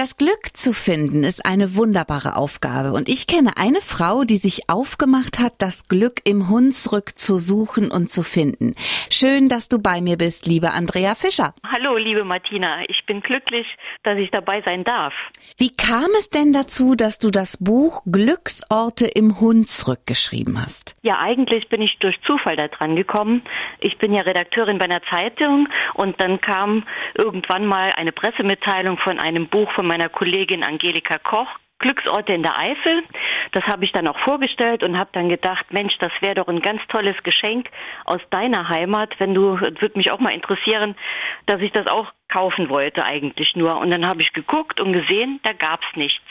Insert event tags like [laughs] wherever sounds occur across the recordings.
Das Glück zu finden ist eine wunderbare Aufgabe und ich kenne eine Frau, die sich aufgemacht hat, das Glück im Hunsrück zu suchen und zu finden. Schön, dass du bei mir bist, liebe Andrea Fischer. Hallo, liebe Martina. Ich bin glücklich, dass ich dabei sein darf. Wie kam es denn dazu, dass du das Buch Glücksorte im Hunsrück geschrieben hast? Ja, eigentlich bin ich durch Zufall da dran gekommen. Ich bin ja Redakteurin bei einer Zeitung und dann kam irgendwann mal eine Pressemitteilung von einem Buch von meiner Kollegin Angelika Koch, Glücksorte in der Eifel. Das habe ich dann auch vorgestellt und habe dann gedacht, Mensch, das wäre doch ein ganz tolles Geschenk aus deiner Heimat, wenn du, würde mich auch mal interessieren, dass ich das auch kaufen wollte eigentlich nur. Und dann habe ich geguckt und gesehen, da gab's nichts.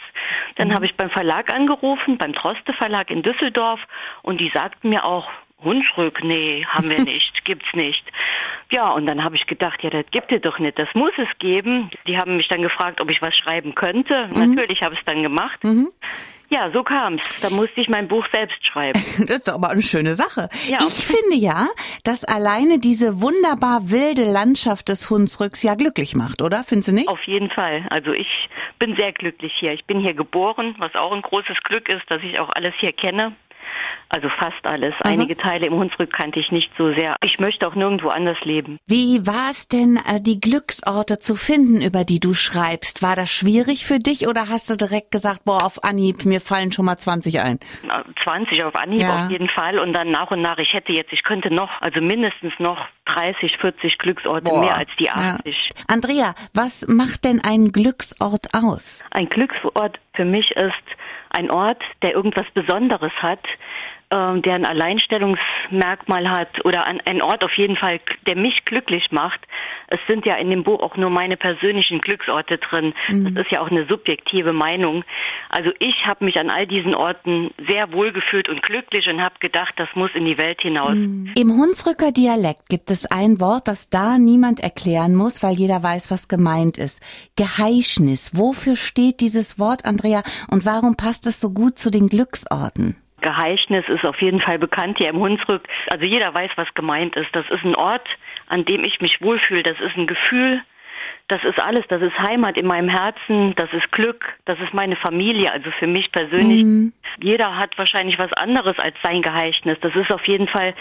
Dann mhm. habe ich beim Verlag angerufen, beim Troste Verlag in Düsseldorf und die sagten mir auch, Hunsrück, nee, haben wir [laughs] nicht, gibt's nicht. Ja, und dann habe ich gedacht, ja, das gibt es doch nicht, das muss es geben. Die haben mich dann gefragt, ob ich was schreiben könnte. Mhm. Natürlich habe ich es dann gemacht. Mhm. Ja, so kam's. Da musste ich mein Buch selbst schreiben. [laughs] Das ist doch aber eine schöne Sache. Ja. Ich finde ja, dass alleine diese wunderbar wilde Landschaft des Hunsrücks ja glücklich macht, oder? Findest du nicht? Auf jeden Fall. Also ich bin sehr glücklich hier. Ich bin hier geboren, was auch ein großes Glück ist, dass ich auch alles hier kenne. Also fast alles. Aha. Einige Teile im Hunsrück kannte ich nicht so sehr. Ich möchte auch nirgendwo anders leben. Wie war es denn, äh, die Glücksorte zu finden, über die du schreibst? War das schwierig für dich oder hast du direkt gesagt, boah, auf Anhieb, mir fallen schon mal 20 ein? 20 auf Anhieb ja. auf jeden Fall und dann nach und nach, ich hätte jetzt, ich könnte noch, also mindestens noch 30, 40 Glücksorte boah. mehr als die 80. Ja. Andrea, was macht denn ein Glücksort aus? Ein Glücksort für mich ist ein Ort, der irgendwas Besonderes hat, äh, der ein Alleinstellungsmerkmal hat oder an, ein Ort auf jeden Fall, der mich glücklich macht. Es sind ja in dem Buch auch nur meine persönlichen Glücksorte drin. Mhm. Das ist ja auch eine subjektive Meinung. Also ich habe mich an all diesen Orten sehr wohlgefühlt und glücklich und habe gedacht, das muss in die Welt hinaus. Mhm. Im Hunsrücker Dialekt gibt es ein Wort, das da niemand erklären muss, weil jeder weiß, was gemeint ist. Geheischnis. Wofür steht dieses Wort, Andrea, und warum passt es so gut zu den Glücksorten? Geheichnis ist auf jeden Fall bekannt hier im Hunsrück. Also jeder weiß, was gemeint ist. Das ist ein Ort, an dem ich mich wohlfühle. Das ist ein Gefühl. Das ist alles. Das ist Heimat in meinem Herzen. Das ist Glück. Das ist meine Familie. Also für mich persönlich. Mhm. Jeder hat wahrscheinlich was anderes als sein Geheichnis. Das ist auf jeden Fall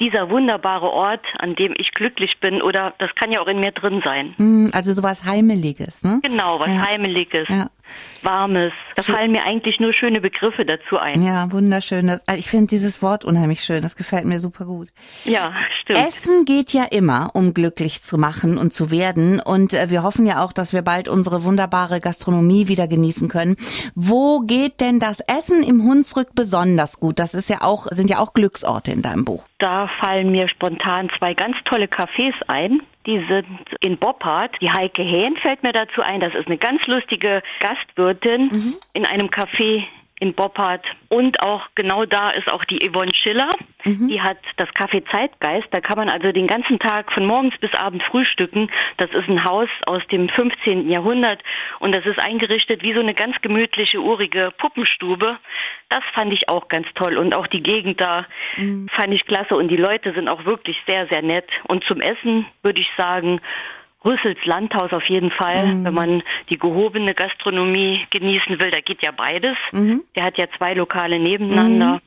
dieser wunderbare Ort, an dem ich glücklich bin oder das kann ja auch in mir drin sein. Mhm, also sowas Heimeliges, ne? Genau, was ja. Heimeliges. Ja. Warmes. Da schön. fallen mir eigentlich nur schöne Begriffe dazu ein. Ja, wunderschön. Das, also ich finde dieses Wort unheimlich schön. Das gefällt mir super gut. Ja, stimmt. Essen geht ja immer, um glücklich zu machen und zu werden. Und äh, wir hoffen ja auch, dass wir bald unsere wunderbare Gastronomie wieder genießen können. Wo geht denn das Essen im Hunsrück besonders gut? Das ist ja auch, sind ja auch Glücksorte in deinem Buch. Da fallen mir spontan zwei ganz tolle Cafés ein. Die sind in Boppard. Die Heike Hähn fällt mir dazu ein. Das ist eine ganz lustige Gastwirtin mhm. in einem Café in Boppard. Und auch genau da ist auch die Yvonne Schiller. Mhm. Die hat das Café Zeitgeist. Da kann man also den ganzen Tag von morgens bis abend frühstücken. Das ist ein Haus aus dem 15. Jahrhundert und das ist eingerichtet wie so eine ganz gemütliche, urige Puppenstube. Das fand ich auch ganz toll und auch die Gegend da mhm. fand ich klasse und die Leute sind auch wirklich sehr, sehr nett. Und zum Essen würde ich sagen, Rüssels Landhaus auf jeden Fall, mhm. wenn man die gehobene Gastronomie genießen will, da geht ja beides. Mhm. Der hat ja zwei Lokale nebeneinander.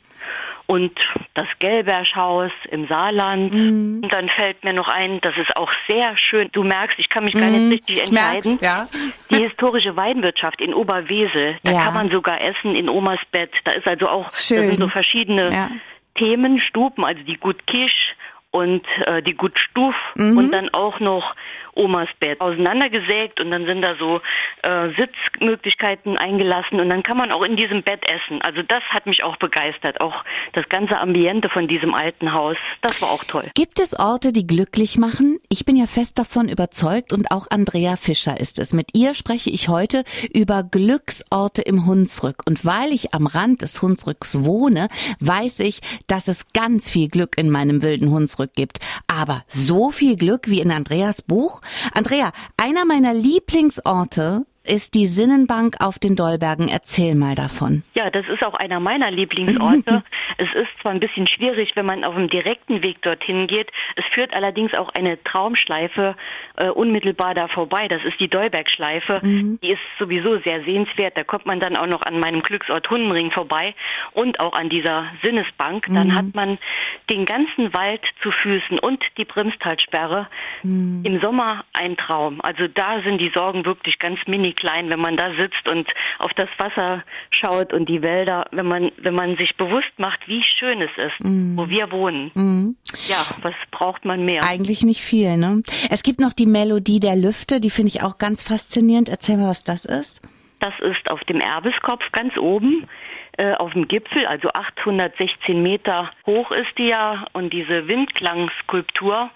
Und das Gelberschhaus im Saarland. Mhm. Und dann fällt mir noch ein, das ist auch sehr schön. Du merkst, ich kann mich gar nicht mhm. richtig entscheiden. Ja. Die historische Weinwirtschaft in Oberwesel. Da ja. kann man sogar essen in Omas Bett. Da ist also auch, schön. da sind so verschiedene ja. Themen, Stuben, also die Gut Kisch und äh, die Gut Stuf mhm. und dann auch noch Omas Bett auseinandergesägt und dann sind da so äh, Sitzmöglichkeiten eingelassen und dann kann man auch in diesem Bett essen. Also das hat mich auch begeistert. Auch das ganze Ambiente von diesem alten Haus, das war auch toll. Gibt es Orte, die glücklich machen? Ich bin ja fest davon überzeugt und auch Andrea Fischer ist es. Mit ihr spreche ich heute über Glücksorte im Hunsrück. Und weil ich am Rand des Hunsrücks wohne, weiß ich, dass es ganz viel Glück in meinem wilden Hunsrück gibt. Aber so viel Glück wie in Andreas Buch? Andrea, einer meiner Lieblingsorte ist die Sinnenbank auf den Dollbergen. Erzähl mal davon. Ja, das ist auch einer meiner Lieblingsorte. [laughs] es ist zwar ein bisschen schwierig, wenn man auf dem direkten Weg dorthin geht. Es führt allerdings auch eine Traumschleife äh, unmittelbar da vorbei. Das ist die Dolbergschleife. Mhm. Die ist sowieso sehr sehenswert. Da kommt man dann auch noch an meinem Glücksort Hundenring vorbei und auch an dieser Sinnesbank. Dann mhm. hat man den ganzen Wald zu Füßen und die Brimstalsperre. Mhm. Im Sommer ein Traum. Also da sind die Sorgen wirklich ganz mini klein, wenn man da sitzt und auf das Wasser schaut und die Wälder, wenn man, wenn man sich bewusst macht, wie schön es ist, mhm. wo wir wohnen. Mhm. Ja, was braucht man mehr? Eigentlich nicht viel, ne? Es gibt noch die Melodie der Lüfte, die finde ich auch ganz faszinierend. Erzähl mal, was das ist. Das ist auf dem Erbeskopf ganz oben äh, auf dem Gipfel, also 816 Meter hoch ist die ja und diese Windklangskulptur,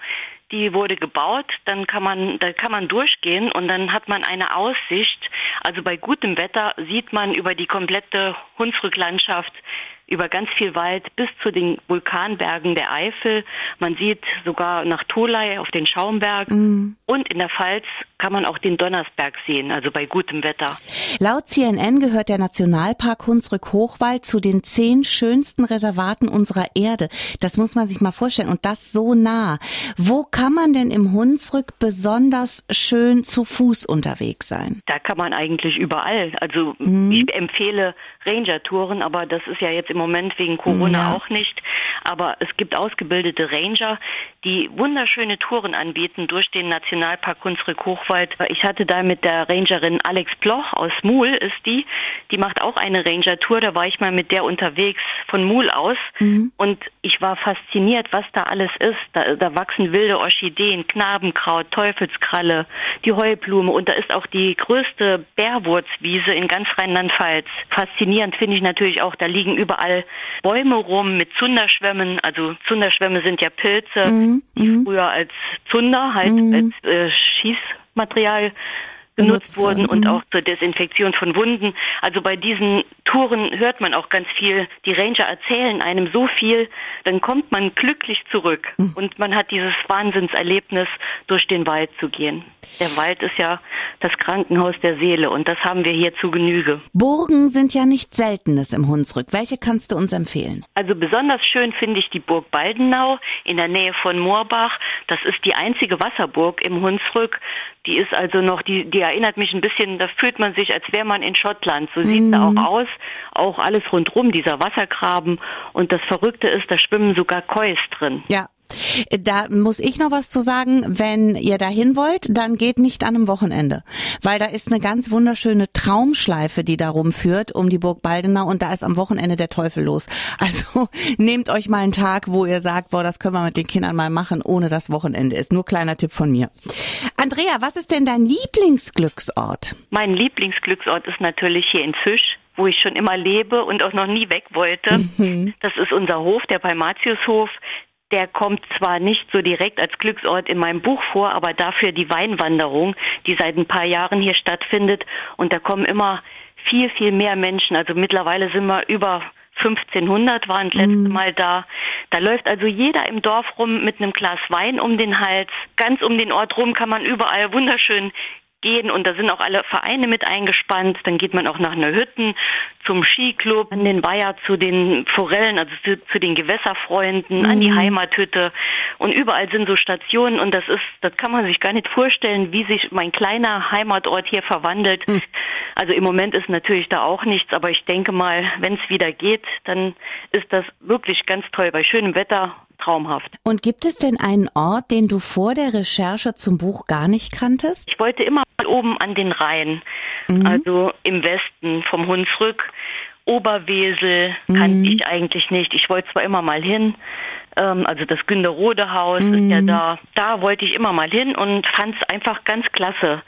die wurde gebaut, dann kann man, da kann man durchgehen und dann hat man eine Aussicht. Also bei gutem Wetter sieht man über die komplette Hunsrücklandschaft über ganz viel Wald bis zu den Vulkanbergen der Eifel. Man sieht sogar nach Tolai auf den Schaumberg. Mm. Und in der Pfalz kann man auch den Donnersberg sehen, also bei gutem Wetter. Laut CNN gehört der Nationalpark Hunsrück-Hochwald zu den zehn schönsten Reservaten unserer Erde. Das muss man sich mal vorstellen. Und das so nah. Wo kann man denn im Hunsrück besonders schön zu Fuß unterwegs sein? Da kann man eigentlich überall. Also mm. ich empfehle Ranger-Touren, aber das ist ja jetzt im Moment wegen Corona ja. auch nicht. Aber es gibt ausgebildete Ranger, die wunderschöne Touren anbieten durch den Nationalpark Hunsrück-Hochwald. Ich hatte da mit der Rangerin Alex Bloch aus Muhl, ist die, die macht auch eine Ranger-Tour. Da war ich mal mit der unterwegs von Muhl aus mhm. und ich war fasziniert, was da alles ist. Da, da wachsen wilde Orchideen, Knabenkraut, Teufelskralle, die Heublume und da ist auch die größte Bärwurzwiese in ganz Rheinland-Pfalz. Faszinierend finde ich natürlich auch, da liegen überall Bäume rum mit Zunderschwämmen. Also Zunderschwämme sind ja Pilze, mhm. Die mhm. früher als Zunder, halt mhm. als äh, Schießmaterial genutzt wurden und mhm. auch zur Desinfektion von Wunden. Also bei diesen Touren hört man auch ganz viel. Die Ranger erzählen einem so viel, dann kommt man glücklich zurück mhm. und man hat dieses Wahnsinnserlebnis, durch den Wald zu gehen. Der Wald ist ja das Krankenhaus der Seele und das haben wir hier zu Genüge. Burgen sind ja nicht Seltenes im Hunsrück. Welche kannst du uns empfehlen? Also besonders schön finde ich die Burg Baldenau in der Nähe von Moorbach. Das ist die einzige Wasserburg im Hunsrück. Die ist also noch, die, die erinnert mich ein bisschen, da fühlt man sich, als wäre man in Schottland. So sieht mhm. sie auch aus. Auch alles rundrum, dieser Wassergraben. Und das Verrückte ist, da schwimmen sogar Kois drin. Ja, da muss ich noch was zu sagen. Wenn ihr dahin wollt, dann geht nicht an einem Wochenende, weil da ist eine ganz wunderschöne Traumschleife, die da rumführt um die Burg Baldenau und da ist am Wochenende der Teufel los. [laughs] Also nehmt euch mal einen Tag, wo ihr sagt, boah, das können wir mit den Kindern mal machen, ohne das Wochenende ist. Nur kleiner Tipp von mir. Andrea, was ist denn dein Lieblingsglücksort? Mein Lieblingsglücksort ist natürlich hier in Fisch wo ich schon immer lebe und auch noch nie weg wollte. Mhm. Das ist unser Hof, der Palmatiushof der kommt zwar nicht so direkt als Glücksort in meinem Buch vor, aber dafür die Weinwanderung, die seit ein paar Jahren hier stattfindet. Und da kommen immer viel, viel mehr Menschen. Also mittlerweile sind wir über 1500 waren das letzte mhm. Mal da. Da läuft also jeder im Dorf rum mit einem Glas Wein um den Hals. Ganz um den Ort rum kann man überall wunderschön gehen und da sind auch alle Vereine mit eingespannt. Dann geht man auch nach Neuhütten zum Skiclub, an den Weiher zu den Forellen, also zu, zu den Gewässerfreunden, mhm. an die mhm. Heimathütte und überall sind so Stationen und das ist, das kann man sich gar nicht vorstellen, wie sich mein kleiner Heimatort hier verwandelt. Mhm. Also im Moment ist natürlich da auch nichts, aber ich denke mal, wenn es wieder geht, dann ist das wirklich ganz toll. Bei schönem Wetter traumhaft. Und gibt es denn einen Ort, den du vor der Recherche zum Buch gar nicht kanntest? Ich wollte immer mal oben an den Rhein, mhm. also im Westen vom Hunsrück. Oberwesel mhm. kannte ich eigentlich nicht. Ich wollte zwar immer mal hin, ähm, also das Günderode Haus mhm. ist ja mhm. da. Da wollte ich immer mal hin und fand es einfach ganz klasse.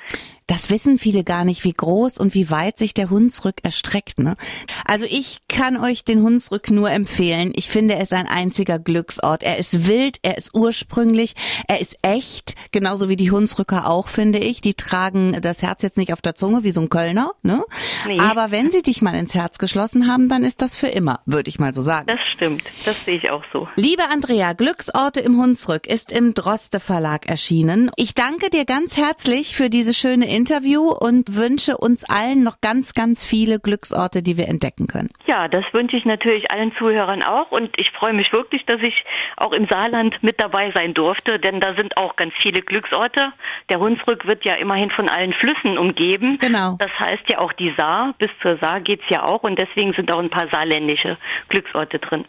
Das wissen viele gar nicht, wie groß und wie weit sich der Hunsrück erstreckt. Ne? Also ich kann euch den Hunsrück nur empfehlen. Ich finde, er ist ein einziger Glücksort. Er ist wild, er ist ursprünglich, er ist echt, genauso wie die Hunsrücker auch, finde ich. Die tragen das Herz jetzt nicht auf der Zunge wie so ein Kölner. Ne? Nee. Aber wenn sie dich mal ins Herz geschlossen haben, dann ist das für immer, würde ich mal so sagen. Das stimmt, das sehe ich auch so. Liebe Andrea, Glücksorte im Hunsrück ist im Droste Verlag erschienen. Ich danke dir ganz herzlich für diese schöne Interview und wünsche uns allen noch ganz, ganz viele Glücksorte, die wir entdecken können. Ja, das wünsche ich natürlich allen Zuhörern auch und ich freue mich wirklich, dass ich auch im Saarland mit dabei sein durfte, denn da sind auch ganz viele Glücksorte. Der Hunsrück wird ja immerhin von allen Flüssen umgeben. Genau. Das heißt ja auch die Saar, bis zur Saar geht's ja auch und deswegen sind auch ein paar saarländische Glücksorte drin.